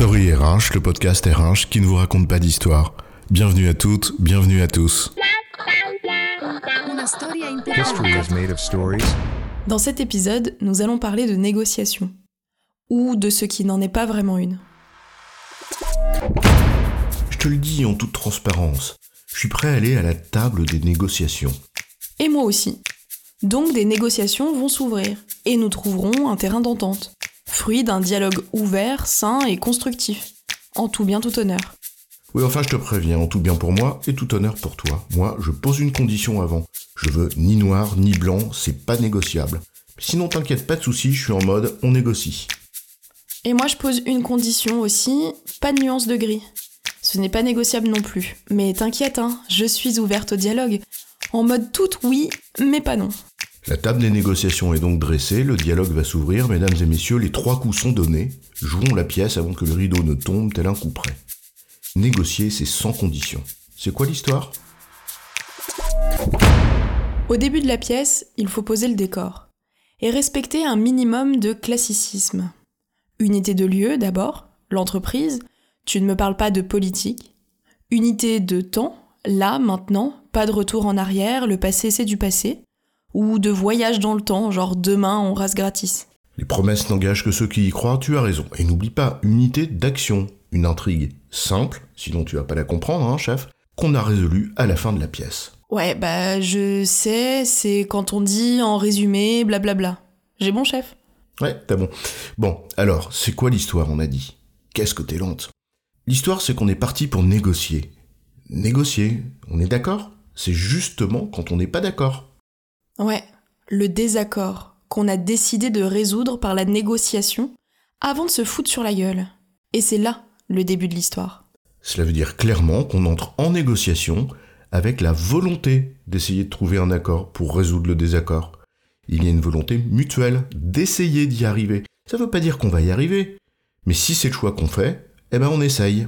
Story RH, le podcast RH qui ne vous raconte pas d'histoire. Bienvenue à toutes, bienvenue à tous. Dans cet épisode, nous allons parler de négociation. Ou de ce qui n'en est pas vraiment une. Je te le dis en toute transparence, je suis prêt à aller à la table des négociations. Et moi aussi. Donc des négociations vont s'ouvrir, et nous trouverons un terrain d'entente, fruit d'un dialogue ouvert, sain et constructif, en tout bien tout honneur. Oui, enfin, je te préviens, en tout bien pour moi et tout honneur pour toi. Moi, je pose une condition avant. Je veux ni noir ni blanc, c'est pas négociable. Sinon, t'inquiète, pas de soucis, je suis en mode on négocie. Et moi je pose une condition aussi, pas de nuance de gris. Ce n'est pas négociable non plus. Mais t'inquiète, hein, je suis ouverte au dialogue. En mode tout oui, mais pas non. La table des négociations est donc dressée, le dialogue va s'ouvrir, mesdames et messieurs, les trois coups sont donnés. Jouons la pièce avant que le rideau ne tombe tel un coup près. Négocier, c'est sans condition. C'est quoi l'histoire? Au début de la pièce, il faut poser le décor. Et respecter un minimum de classicisme. Unité de lieu d'abord, l'entreprise, tu ne me parles pas de politique. Unité de temps, là, maintenant, pas de retour en arrière, le passé c'est du passé. Ou de voyage dans le temps, genre demain on rase gratis. Les promesses n'engagent que ceux qui y croient, tu as raison. Et n'oublie pas, unité d'action, une intrigue simple, sinon tu vas pas la comprendre, hein, chef, qu'on a résolue à la fin de la pièce. Ouais, bah je sais, c'est quand on dit en résumé, blablabla. J'ai bon chef? Ouais, t'as bon. Bon, alors, c'est quoi l'histoire, on a dit? Qu'est-ce que t'es lente? L'histoire, c'est qu'on est parti pour négocier. Négocier, on est d'accord? C'est justement quand on n'est pas d'accord. Ouais, le désaccord qu'on a décidé de résoudre par la négociation avant de se foutre sur la gueule. Et c'est là le début de l'histoire. Cela veut dire clairement qu'on entre en négociation avec la volonté d'essayer de trouver un accord pour résoudre le désaccord. Il y a une volonté mutuelle d'essayer d'y arriver. Ça ne veut pas dire qu'on va y arriver, mais si c'est le choix qu'on fait, eh ben on essaye.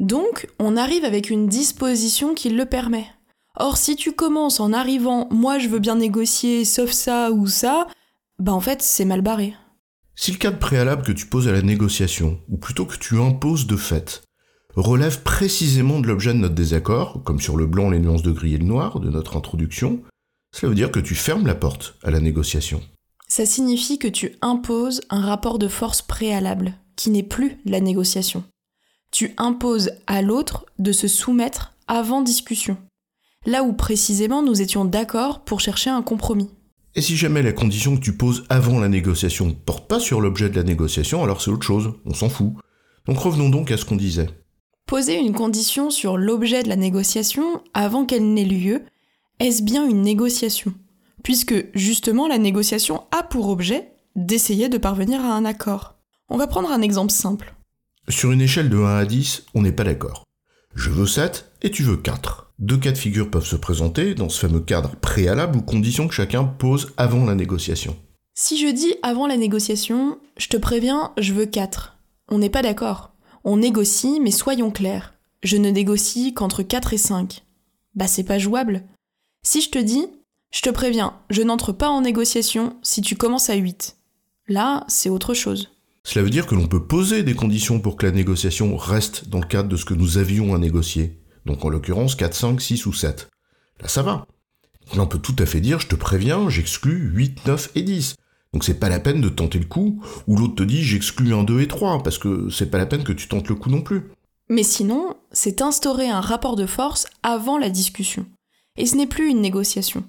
Donc, on arrive avec une disposition qui le permet. Or, si tu commences en arrivant, moi je veux bien négocier, sauf ça ou ça, bah en fait, c'est mal barré. Si le cadre préalable que tu poses à la négociation, ou plutôt que tu imposes de fait, relève précisément de l'objet de notre désaccord, comme sur le blanc, les nuances de gris et le noir de notre introduction, cela veut dire que tu fermes la porte à la négociation. Ça signifie que tu imposes un rapport de force préalable, qui n'est plus la négociation. Tu imposes à l'autre de se soumettre avant discussion. Là où précisément nous étions d'accord pour chercher un compromis. Et si jamais la condition que tu poses avant la négociation ne porte pas sur l'objet de la négociation, alors c'est autre chose, on s'en fout. Donc revenons donc à ce qu'on disait. Poser une condition sur l'objet de la négociation avant qu'elle n'ait lieu, est-ce bien une négociation? Puisque justement la négociation a pour objet d'essayer de parvenir à un accord. On va prendre un exemple simple. Sur une échelle de 1 à 10, on n'est pas d'accord. Je veux 7 et tu veux 4. Deux cas de figure peuvent se présenter dans ce fameux cadre préalable ou condition que chacun pose avant la négociation. Si je dis avant la négociation, je te préviens, je veux 4. On n'est pas d'accord. On négocie, mais soyons clairs. Je ne négocie qu'entre 4 et 5. Bah c'est pas jouable. Si je te dis, je te préviens, je n'entre pas en négociation si tu commences à 8. Là, c'est autre chose. Cela veut dire que l'on peut poser des conditions pour que la négociation reste dans le cadre de ce que nous avions à négocier. Donc en l'occurrence 4, 5, 6 ou 7. Là ça va. Là on peut tout à fait dire je te préviens, j'exclus 8, 9 et 10. Donc c'est pas la peine de tenter le coup, ou l'autre te dit j'exclus 1, 2 et 3, parce que c'est pas la peine que tu tentes le coup non plus. Mais sinon, c'est instaurer un rapport de force avant la discussion. Et ce n'est plus une négociation.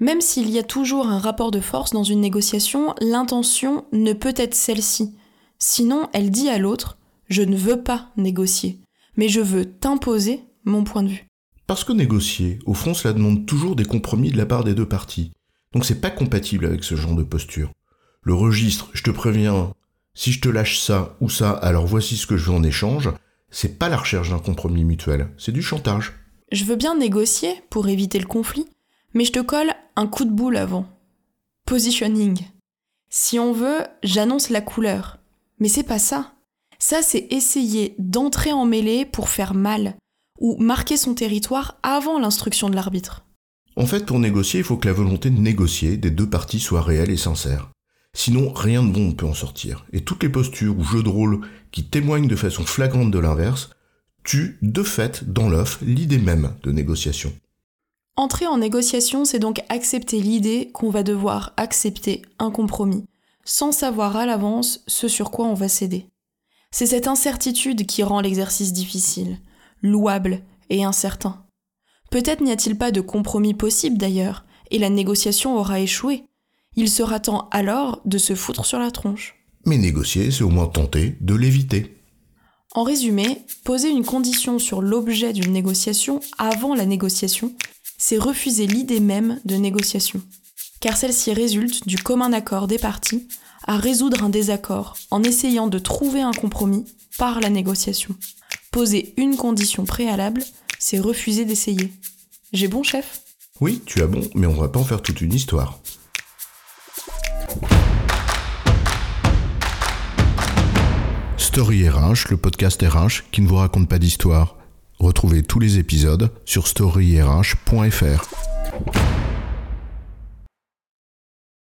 Même s'il y a toujours un rapport de force dans une négociation, l'intention ne peut être celle-ci. Sinon, elle dit à l'autre Je ne veux pas négocier, mais je veux t'imposer mon point de vue. Parce que négocier, au fond, cela demande toujours des compromis de la part des deux parties. Donc c'est pas compatible avec ce genre de posture. Le registre, je te préviens, si je te lâche ça ou ça, alors voici ce que je veux en échange, c'est pas la recherche d'un compromis mutuel, c'est du chantage. Je veux bien négocier pour éviter le conflit, mais je te colle un coup de boule avant. Positioning. Si on veut, j'annonce la couleur. Mais c'est pas ça. Ça, c'est essayer d'entrer en mêlée pour faire mal, ou marquer son territoire avant l'instruction de l'arbitre. En fait, pour négocier, il faut que la volonté de négocier des deux parties soit réelle et sincère. Sinon, rien de bon ne peut en sortir. Et toutes les postures ou jeux de rôle qui témoignent de façon flagrante de l'inverse tuent de fait dans l'œuf l'idée même de négociation. Entrer en négociation, c'est donc accepter l'idée qu'on va devoir accepter un compromis, sans savoir à l'avance ce sur quoi on va céder. C'est cette incertitude qui rend l'exercice difficile, louable et incertain. Peut-être n'y a-t-il pas de compromis possible d'ailleurs, et la négociation aura échoué. Il sera temps alors de se foutre sur la tronche. Mais négocier, c'est au moins tenter de l'éviter. En résumé, poser une condition sur l'objet d'une négociation avant la négociation, c'est refuser l'idée même de négociation. Car celle-ci résulte du commun accord des parties à résoudre un désaccord en essayant de trouver un compromis par la négociation. Poser une condition préalable, c'est refuser d'essayer. J'ai bon, chef? Oui, tu as bon, mais on va pas en faire toute une histoire. Story RH, le podcast RH qui ne vous raconte pas d'histoire. Retrouvez tous les épisodes sur storyrh.fr.